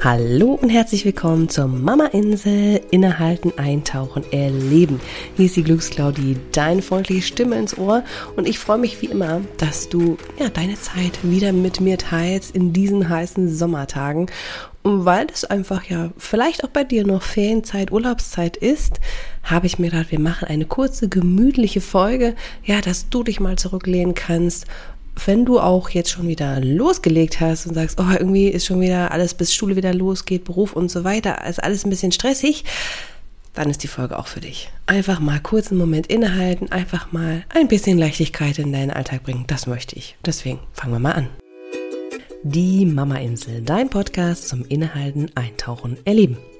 Hallo und herzlich willkommen zur Mama Insel Innehalten, Eintauchen, Erleben. Hier ist die Glücksclaudie, deine freundliche Stimme ins Ohr und ich freue mich wie immer, dass du ja deine Zeit wieder mit mir teilst in diesen heißen Sommertagen. Und weil es einfach ja vielleicht auch bei dir noch Ferienzeit, Urlaubszeit ist, habe ich mir gedacht, wir machen eine kurze, gemütliche Folge, ja, dass du dich mal zurücklehnen kannst wenn du auch jetzt schon wieder losgelegt hast und sagst, oh, irgendwie ist schon wieder alles, bis Schule wieder losgeht, Beruf und so weiter, ist alles ein bisschen stressig, dann ist die Folge auch für dich. Einfach mal kurz einen Moment innehalten, einfach mal ein bisschen Leichtigkeit in deinen Alltag bringen. Das möchte ich. Deswegen fangen wir mal an. Die Mama Insel, dein Podcast zum Innehalten, Eintauchen, Erleben.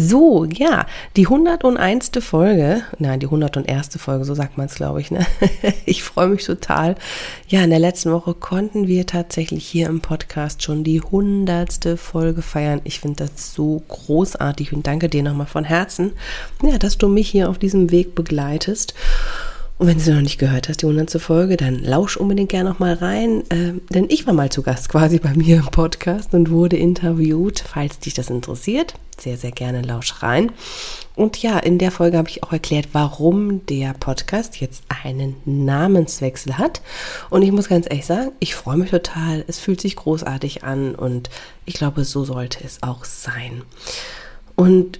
So, ja, die 101. Folge, nein, die 101. Folge, so sagt man es, glaube ich. Ne? Ich freue mich total. Ja, in der letzten Woche konnten wir tatsächlich hier im Podcast schon die 100. Folge feiern. Ich finde das so großartig und danke dir nochmal von Herzen, ja, dass du mich hier auf diesem Weg begleitest. Und wenn du noch nicht gehört hast, die 100. Folge, dann lausch unbedingt gerne noch mal rein, äh, denn ich war mal zu Gast quasi bei mir im Podcast und wurde interviewt, falls dich das interessiert. Sehr, sehr gerne lausch rein. Und ja, in der Folge habe ich auch erklärt, warum der Podcast jetzt einen Namenswechsel hat. Und ich muss ganz ehrlich sagen, ich freue mich total. Es fühlt sich großartig an und ich glaube, so sollte es auch sein. Und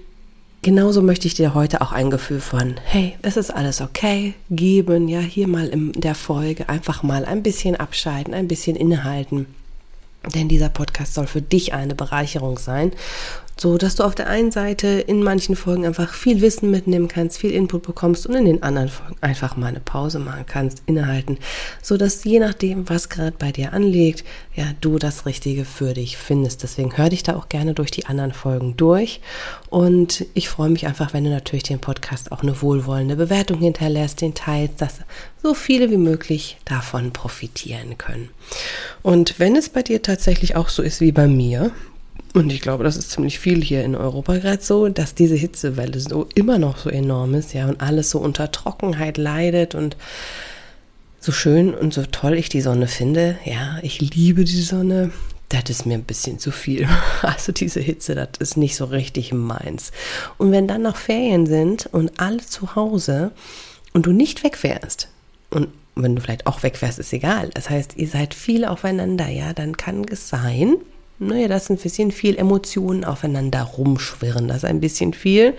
genauso möchte ich dir heute auch ein Gefühl von, hey, es ist alles okay, geben, ja, hier mal in der Folge einfach mal ein bisschen abschalten, ein bisschen innehalten. Denn dieser Podcast soll für dich eine Bereicherung sein so dass du auf der einen Seite in manchen Folgen einfach viel Wissen mitnehmen kannst, viel Input bekommst und in den anderen Folgen einfach mal eine Pause machen kannst, innehalten, so dass je nachdem, was gerade bei dir anliegt, ja, du das Richtige für dich findest. Deswegen hör dich da auch gerne durch die anderen Folgen durch und ich freue mich einfach, wenn du natürlich den Podcast auch eine wohlwollende Bewertung hinterlässt, den teilst, dass so viele wie möglich davon profitieren können. Und wenn es bei dir tatsächlich auch so ist wie bei mir, und ich glaube, das ist ziemlich viel hier in Europa gerade so, dass diese Hitzewelle so immer noch so enorm ist, ja, und alles so unter Trockenheit leidet und so schön und so toll ich die Sonne finde, ja, ich liebe die Sonne, das ist mir ein bisschen zu viel. Also diese Hitze, das ist nicht so richtig meins. Und wenn dann noch Ferien sind und alle zu Hause und du nicht wegfährst und wenn du vielleicht auch wegfährst, ist egal. Das heißt, ihr seid viel aufeinander, ja, dann kann es sein, naja, dass ein bisschen viel Emotionen aufeinander rumschwirren, dass ein bisschen viel,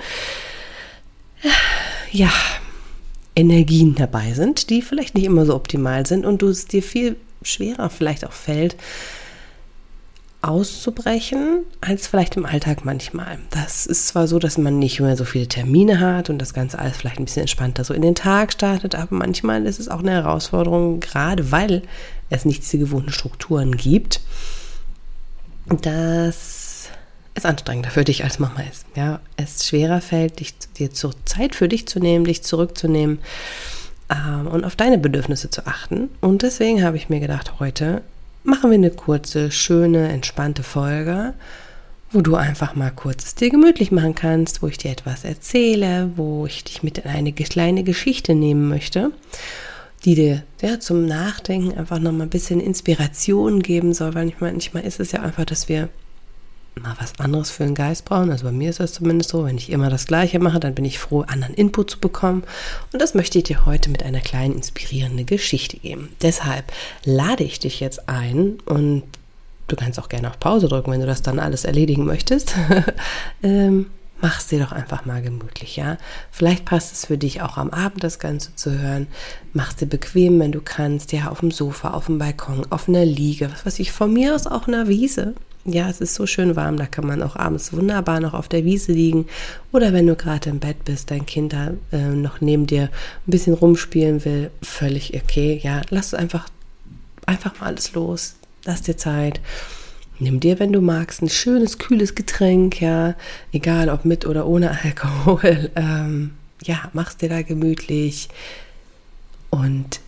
ja, Energien dabei sind, die vielleicht nicht immer so optimal sind und du es dir viel schwerer vielleicht auch fällt, auszubrechen, als vielleicht im Alltag manchmal. Das ist zwar so, dass man nicht mehr so viele Termine hat und das Ganze alles vielleicht ein bisschen entspannter so in den Tag startet, aber manchmal ist es auch eine Herausforderung, gerade weil es nicht diese gewohnten Strukturen gibt dass es anstrengender für dich als Mama ist. Ja, es schwerer fällt, dich, dir zur Zeit für dich zu nehmen, dich zurückzunehmen ähm, und auf deine Bedürfnisse zu achten. Und deswegen habe ich mir gedacht, heute machen wir eine kurze, schöne, entspannte Folge, wo du einfach mal kurz es dir gemütlich machen kannst, wo ich dir etwas erzähle, wo ich dich mit in eine kleine Geschichte nehmen möchte die dir ja, zum Nachdenken einfach nochmal ein bisschen Inspiration geben soll, weil ich manchmal ist es ja einfach, dass wir mal was anderes für den Geist brauchen. Also bei mir ist das zumindest so, wenn ich immer das Gleiche mache, dann bin ich froh, anderen Input zu bekommen. Und das möchte ich dir heute mit einer kleinen inspirierenden Geschichte geben. Deshalb lade ich dich jetzt ein und du kannst auch gerne auf Pause drücken, wenn du das dann alles erledigen möchtest. ähm, mach es dir doch einfach mal gemütlich, ja. Vielleicht passt es für dich auch am Abend das Ganze zu hören. Mach es dir bequem, wenn du kannst, ja, auf dem Sofa, auf dem Balkon, auf einer Liege, was weiß ich, von mir aus auch einer Wiese. Ja, es ist so schön warm, da kann man auch abends wunderbar noch auf der Wiese liegen. Oder wenn du gerade im Bett bist, dein Kind da äh, noch neben dir ein bisschen rumspielen will, völlig okay. Ja, lass einfach, einfach mal alles los. Lass dir Zeit Nimm dir, wenn du magst, ein schönes, kühles Getränk, ja, egal ob mit oder ohne Alkohol. Ähm, ja, mach's dir da gemütlich und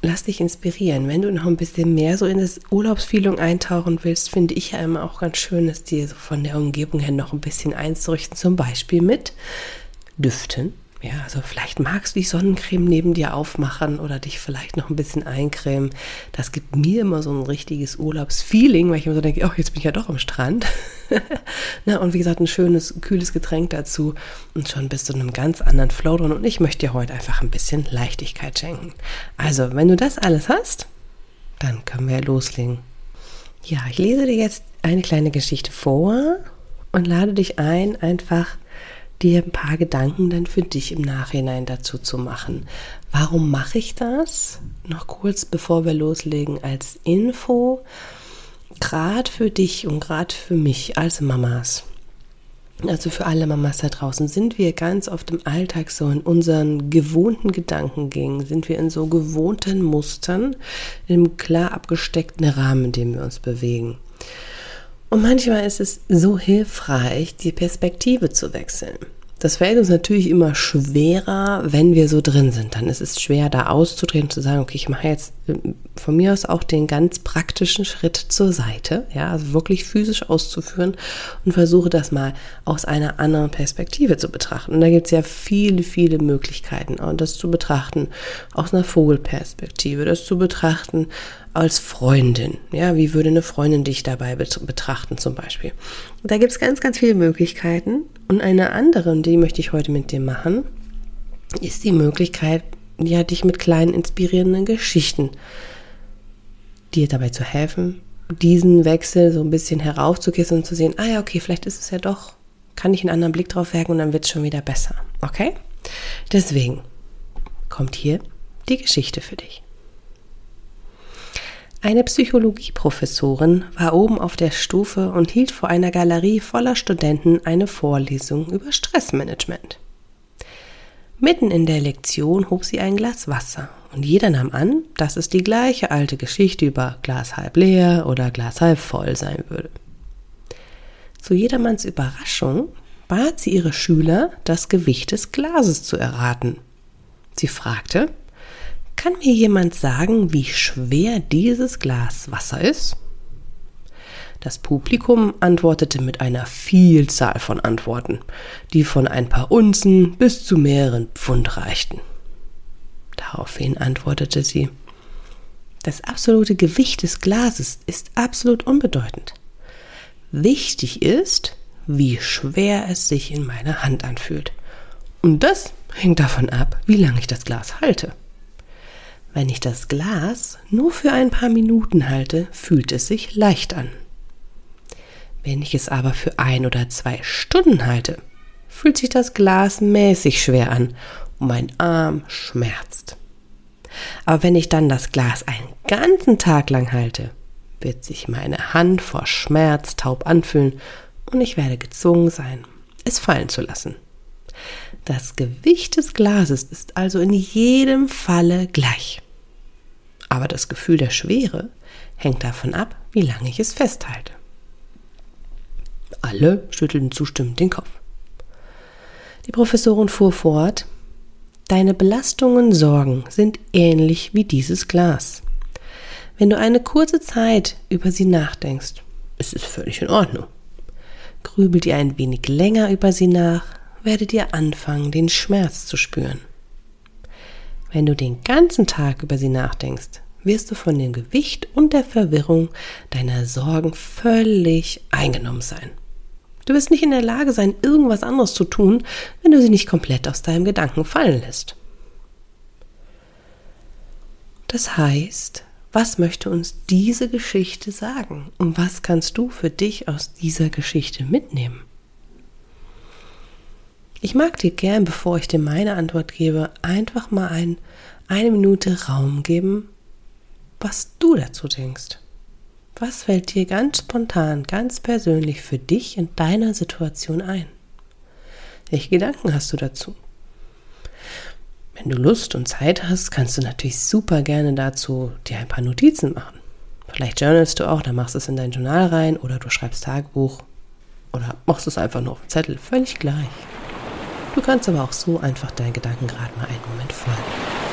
lass dich inspirieren. Wenn du noch ein bisschen mehr so in das Urlaubsfeeling eintauchen willst, finde ich ja immer auch ganz schön, es dir so von der Umgebung her noch ein bisschen einzurichten, zum Beispiel mit Düften ja, also vielleicht magst du die Sonnencreme neben dir aufmachen oder dich vielleicht noch ein bisschen eincremen. Das gibt mir immer so ein richtiges Urlaubsfeeling, weil ich immer so denke, oh, jetzt bin ich ja doch am Strand. Na, und wie gesagt, ein schönes, kühles Getränk dazu und schon bist du in einem ganz anderen Flow drin. Und ich möchte dir heute einfach ein bisschen Leichtigkeit schenken. Also, wenn du das alles hast, dann können wir loslegen. Ja, ich lese dir jetzt eine kleine Geschichte vor und lade dich ein, einfach dir ein paar Gedanken dann für dich im Nachhinein dazu zu machen. Warum mache ich das? Noch kurz bevor wir loslegen als Info, gerade für dich und gerade für mich als Mamas. Also für alle Mamas da draußen sind wir ganz oft im Alltag so in unseren gewohnten Gedankengängen, sind wir in so gewohnten Mustern, im klar abgesteckten Rahmen, in dem wir uns bewegen. Und manchmal ist es so hilfreich, die Perspektive zu wechseln. Das fällt uns natürlich immer schwerer, wenn wir so drin sind. Dann ist es schwer, da auszudrehen, zu sagen, okay, ich mache jetzt äh, von mir aus auch den ganz praktischen Schritt zur Seite, ja, also wirklich physisch auszuführen und versuche das mal aus einer anderen Perspektive zu betrachten. Und da gibt es ja viele, viele Möglichkeiten, das zu betrachten aus einer Vogelperspektive, das zu betrachten als Freundin. Ja, wie würde eine Freundin dich dabei betrachten zum Beispiel? Da gibt es ganz, ganz viele Möglichkeiten. Und eine andere, die möchte ich heute mit dir machen, ist die Möglichkeit, ja, dich mit kleinen inspirierenden Geschichten dir dabei zu helfen, diesen Wechsel so ein bisschen heraufzukissen und zu sehen, ah ja, okay, vielleicht ist es ja doch, kann ich einen anderen Blick drauf werfen und dann wird es schon wieder besser. Okay? Deswegen kommt hier die Geschichte für dich. Eine Psychologieprofessorin war oben auf der Stufe und hielt vor einer Galerie voller Studenten eine Vorlesung über Stressmanagement. Mitten in der Lektion hob sie ein Glas Wasser und jeder nahm an, dass es die gleiche alte Geschichte über Glas halb leer oder Glas halb voll sein würde. Zu jedermanns Überraschung bat sie ihre Schüler, das Gewicht des Glases zu erraten. Sie fragte, kann mir jemand sagen, wie schwer dieses Glas Wasser ist? Das Publikum antwortete mit einer Vielzahl von Antworten, die von ein paar Unzen bis zu mehreren Pfund reichten. Daraufhin antwortete sie, das absolute Gewicht des Glases ist absolut unbedeutend. Wichtig ist, wie schwer es sich in meiner Hand anfühlt. Und das hängt davon ab, wie lange ich das Glas halte. Wenn ich das Glas nur für ein paar Minuten halte, fühlt es sich leicht an. Wenn ich es aber für ein oder zwei Stunden halte, fühlt sich das Glas mäßig schwer an und mein Arm schmerzt. Aber wenn ich dann das Glas einen ganzen Tag lang halte, wird sich meine Hand vor Schmerz taub anfühlen und ich werde gezwungen sein, es fallen zu lassen. Das Gewicht des Glases ist also in jedem Falle gleich. Aber das Gefühl der Schwere hängt davon ab, wie lange ich es festhalte. Alle schüttelten zustimmend den Kopf. Die Professorin fuhr fort, Deine Belastungen, Sorgen sind ähnlich wie dieses Glas. Wenn du eine kurze Zeit über sie nachdenkst, ist es völlig in Ordnung. Grübel dir ein wenig länger über sie nach, werdet ihr anfangen, den Schmerz zu spüren. Wenn du den ganzen Tag über sie nachdenkst, wirst du von dem Gewicht und der Verwirrung deiner Sorgen völlig eingenommen sein. Du wirst nicht in der Lage sein, irgendwas anderes zu tun, wenn du sie nicht komplett aus deinem Gedanken fallen lässt. Das heißt, was möchte uns diese Geschichte sagen und was kannst du für dich aus dieser Geschichte mitnehmen? Ich mag dir gern, bevor ich dir meine Antwort gebe, einfach mal ein, eine Minute Raum geben, was du dazu denkst. Was fällt dir ganz spontan, ganz persönlich für dich in deiner Situation ein? Welche Gedanken hast du dazu? Wenn du Lust und Zeit hast, kannst du natürlich super gerne dazu dir ein paar Notizen machen. Vielleicht journalst du auch, dann machst du es in dein Journal rein oder du schreibst Tagebuch oder machst es einfach nur auf dem Zettel, völlig gleich. Du kannst aber auch so einfach deinen Gedanken gerade mal einen Moment folgen.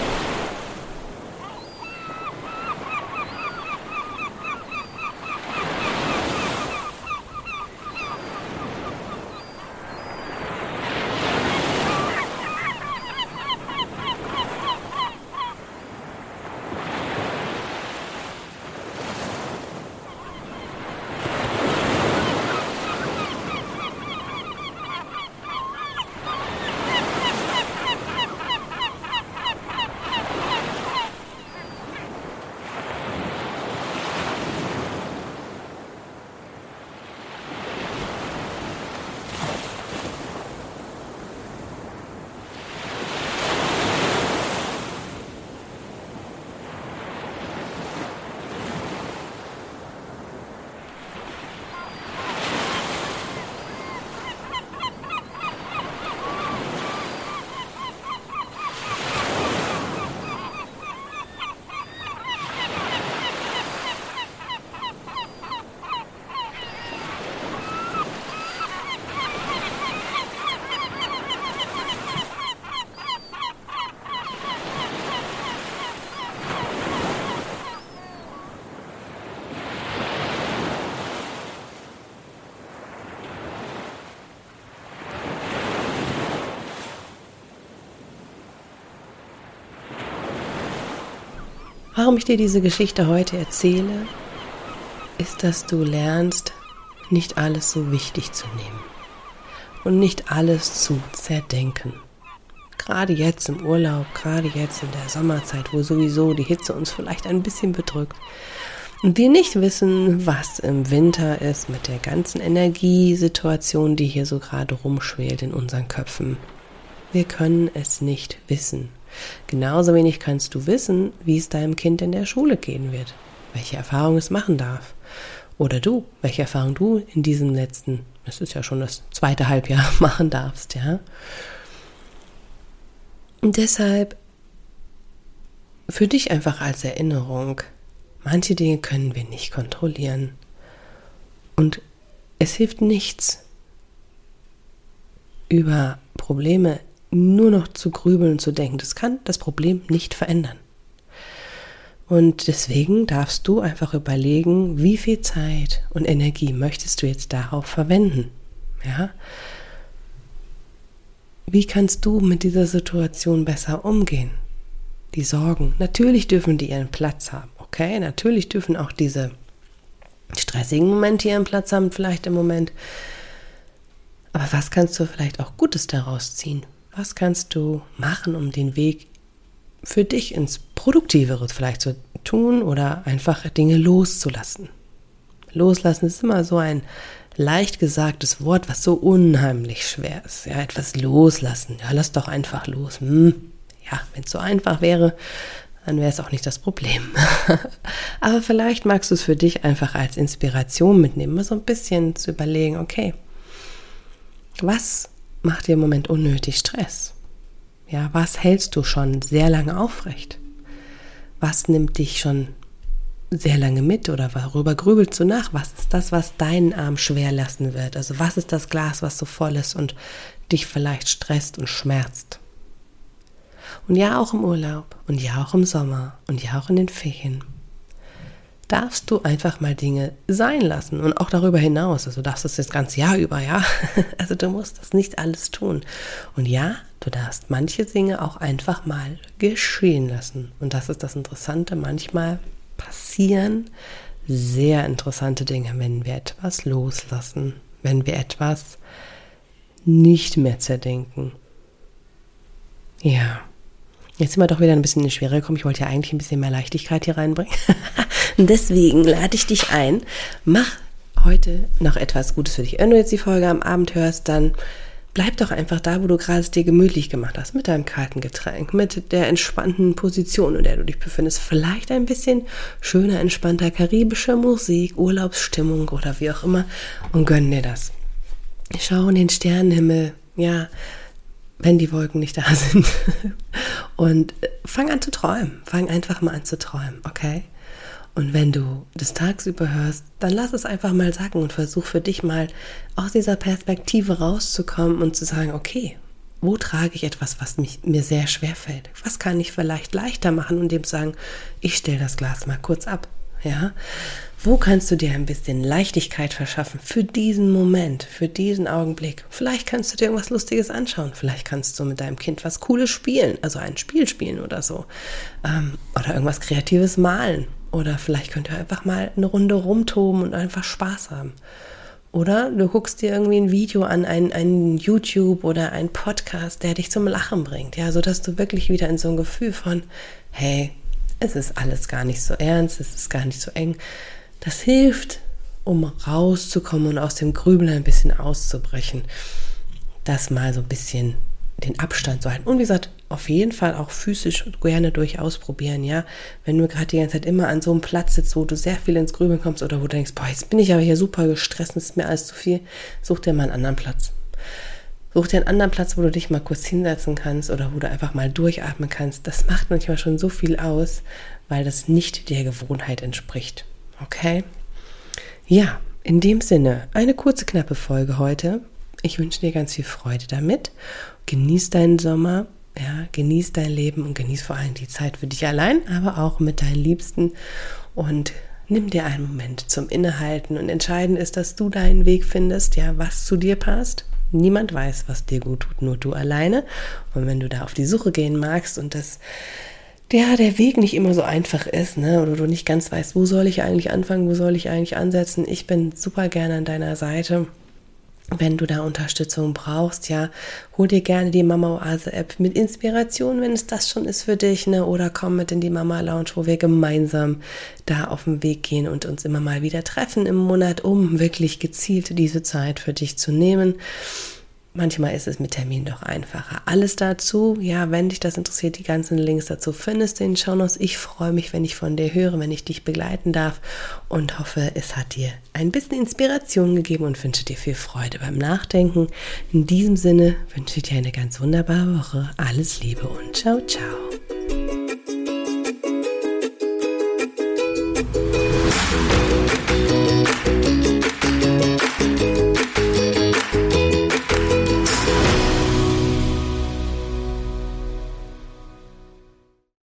Warum ich dir diese Geschichte heute erzähle, ist, dass du lernst, nicht alles so wichtig zu nehmen und nicht alles zu zerdenken. Gerade jetzt im Urlaub, gerade jetzt in der Sommerzeit, wo sowieso die Hitze uns vielleicht ein bisschen bedrückt und wir nicht wissen, was im Winter ist mit der ganzen Energiesituation, die hier so gerade rumschwelt in unseren Köpfen. Wir können es nicht wissen. Genauso wenig kannst du wissen, wie es deinem Kind in der Schule gehen wird, welche Erfahrungen es machen darf. Oder du, welche Erfahrung du in diesem letzten, das ist ja schon das zweite Halbjahr, machen darfst, ja. Und deshalb für dich einfach als Erinnerung, manche Dinge können wir nicht kontrollieren. Und es hilft nichts, über Probleme nur noch zu grübeln zu denken. Das kann das Problem nicht verändern. Und deswegen darfst du einfach überlegen, wie viel Zeit und Energie möchtest du jetzt darauf verwenden? Ja? Wie kannst du mit dieser Situation besser umgehen? Die Sorgen, natürlich dürfen die ihren Platz haben, okay? Natürlich dürfen auch diese stressigen Momente ihren Platz haben, vielleicht im Moment. Aber was kannst du vielleicht auch Gutes daraus ziehen? Was kannst du machen, um den Weg für dich ins Produktivere vielleicht zu tun oder einfach Dinge loszulassen? Loslassen ist immer so ein leicht gesagtes Wort, was so unheimlich schwer ist. Ja, etwas loslassen. Ja, lass doch einfach los. Hm. Ja, wenn es so einfach wäre, dann wäre es auch nicht das Problem. Aber vielleicht magst du es für dich einfach als Inspiration mitnehmen, mal so ein bisschen zu überlegen, okay, was macht dir im Moment unnötig Stress? Ja, was hältst du schon sehr lange aufrecht? Was nimmt dich schon sehr lange mit oder worüber grübelst du nach? Was ist das, was deinen Arm schwer lassen wird? Also was ist das Glas, was so voll ist und dich vielleicht stresst und schmerzt? Und ja, auch im Urlaub und ja, auch im Sommer und ja, auch in den Ferien darfst du einfach mal Dinge sein lassen und auch darüber hinaus. Also du darfst das das ganze Jahr über, ja. Also du musst das nicht alles tun. Und ja, du darfst manche Dinge auch einfach mal geschehen lassen. Und das ist das Interessante. Manchmal passieren sehr interessante Dinge, wenn wir etwas loslassen, wenn wir etwas nicht mehr zerdenken. Ja. Jetzt sind wir doch wieder ein bisschen in die Schwere gekommen. Ich wollte ja eigentlich ein bisschen mehr Leichtigkeit hier reinbringen. Und deswegen lade ich dich ein, mach heute noch etwas Gutes für dich. Wenn du jetzt die Folge am Abend hörst, dann bleib doch einfach da, wo du gerade es dir gemütlich gemacht hast, mit deinem kalten Getränk, mit der entspannten Position, in der du dich befindest. Vielleicht ein bisschen schöner, entspannter karibischer Musik, Urlaubsstimmung oder wie auch immer und gönn dir das. Schau in den Sternenhimmel, ja, wenn die Wolken nicht da sind. Und fang an zu träumen. Fang einfach mal an zu träumen, okay? Und wenn du das tagsüber hörst, dann lass es einfach mal sacken und versuch für dich mal aus dieser Perspektive rauszukommen und zu sagen, okay, wo trage ich etwas, was mich, mir sehr schwer fällt? Was kann ich vielleicht leichter machen und dem sagen, ich stelle das Glas mal kurz ab. Ja? Wo kannst du dir ein bisschen Leichtigkeit verschaffen für diesen Moment, für diesen Augenblick? Vielleicht kannst du dir irgendwas Lustiges anschauen. Vielleicht kannst du mit deinem Kind was Cooles spielen, also ein Spiel spielen oder so. Ähm, oder irgendwas Kreatives malen. Oder vielleicht könnt ihr einfach mal eine Runde rumtoben und einfach Spaß haben. Oder du guckst dir irgendwie ein Video an, ein, ein YouTube oder ein Podcast, der dich zum Lachen bringt, ja, sodass du wirklich wieder in so ein Gefühl von, hey, es ist alles gar nicht so ernst, es ist gar nicht so eng. Das hilft, um rauszukommen und aus dem Grübeln ein bisschen auszubrechen. Das mal so ein bisschen den Abstand zu halten. Und wie gesagt, auf jeden Fall auch physisch gerne durchaus probieren, ja. Wenn du gerade die ganze Zeit immer an so einem Platz sitzt, wo du sehr viel ins Grübeln kommst oder wo du denkst, boah, jetzt bin ich aber hier super gestresst, ist mir alles zu viel, such dir mal einen anderen Platz. Such dir einen anderen Platz, wo du dich mal kurz hinsetzen kannst oder wo du einfach mal durchatmen kannst. Das macht manchmal schon so viel aus, weil das nicht der Gewohnheit entspricht. Okay? Ja, in dem Sinne, eine kurze, knappe Folge heute. Ich wünsche dir ganz viel Freude damit. Genieß deinen Sommer, ja, genieß dein Leben und genieß vor allem die Zeit für dich allein, aber auch mit deinen Liebsten und nimm dir einen Moment zum Innehalten und entscheidend ist, dass du deinen Weg findest, ja, was zu dir passt. Niemand weiß, was dir gut tut, nur du alleine. Und wenn du da auf die Suche gehen magst und das ja, der Weg nicht immer so einfach ist, ne? Oder du nicht ganz weißt, wo soll ich eigentlich anfangen, wo soll ich eigentlich ansetzen. Ich bin super gerne an deiner Seite wenn du da Unterstützung brauchst, ja, hol dir gerne die Mama Oase App mit Inspiration, wenn es das schon ist für dich, ne, oder komm mit in die Mama Lounge, wo wir gemeinsam da auf den Weg gehen und uns immer mal wieder treffen im Monat, um wirklich gezielt diese Zeit für dich zu nehmen. Manchmal ist es mit Termin doch einfacher. Alles dazu, ja, wenn dich das interessiert, die ganzen Links dazu findest du in den Shownotes. Ich freue mich, wenn ich von dir höre, wenn ich dich begleiten darf und hoffe, es hat dir ein bisschen Inspiration gegeben und wünsche dir viel Freude beim Nachdenken. In diesem Sinne wünsche ich dir eine ganz wunderbare Woche. Alles Liebe und ciao, ciao.